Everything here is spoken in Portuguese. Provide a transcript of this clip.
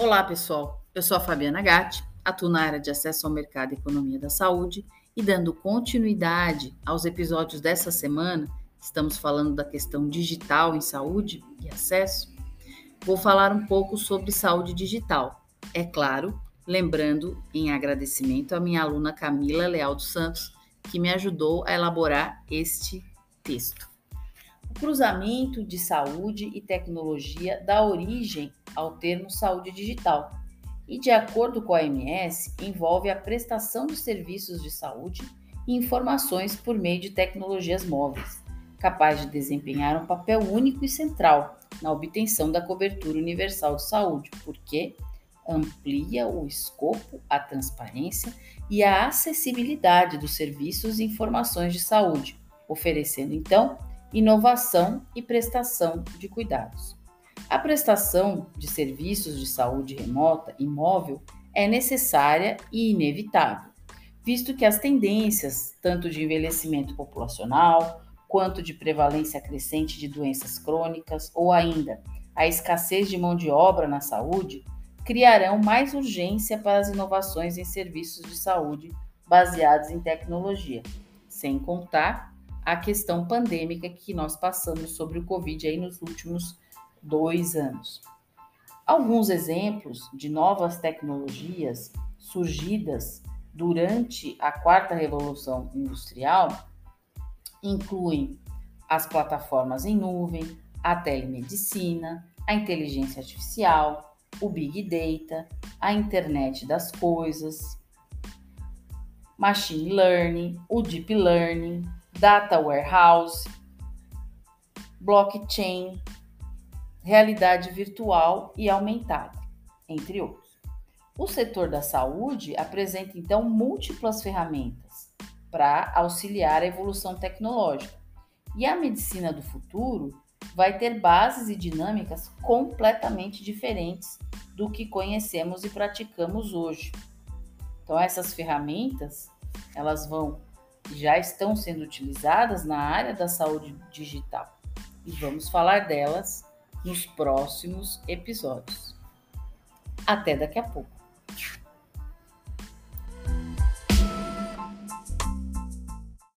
Olá, pessoal. Eu sou a Fabiana Gatti, atuo na área de acesso ao mercado e economia da saúde e dando continuidade aos episódios dessa semana, estamos falando da questão digital em saúde e acesso. Vou falar um pouco sobre saúde digital. É claro, lembrando em agradecimento a minha aluna Camila Leal dos Santos, que me ajudou a elaborar este texto. O cruzamento de saúde e tecnologia dá origem ao termo saúde digital e, de acordo com a OMS, envolve a prestação de serviços de saúde e informações por meio de tecnologias móveis, capaz de desempenhar um papel único e central na obtenção da cobertura universal de saúde, porque amplia o escopo, a transparência e a acessibilidade dos serviços e informações de saúde, oferecendo então inovação e prestação de cuidados. A prestação de serviços de saúde remota e móvel é necessária e inevitável, visto que as tendências, tanto de envelhecimento populacional, quanto de prevalência crescente de doenças crônicas ou ainda a escassez de mão de obra na saúde, criarão mais urgência para as inovações em serviços de saúde baseados em tecnologia, sem contar a questão pandêmica que nós passamos sobre o Covid aí nos últimos dois anos. Alguns exemplos de novas tecnologias surgidas durante a quarta revolução industrial incluem as plataformas em nuvem, a telemedicina, a inteligência artificial, o big data, a internet das coisas, machine learning, o deep learning, data warehouse, blockchain, realidade virtual e aumentada, entre outros. O setor da saúde apresenta então múltiplas ferramentas para auxiliar a evolução tecnológica. E a medicina do futuro vai ter bases e dinâmicas completamente diferentes do que conhecemos e praticamos hoje. Então essas ferramentas, elas vão já estão sendo utilizadas na área da saúde digital. E vamos falar delas nos próximos episódios. Até daqui a pouco.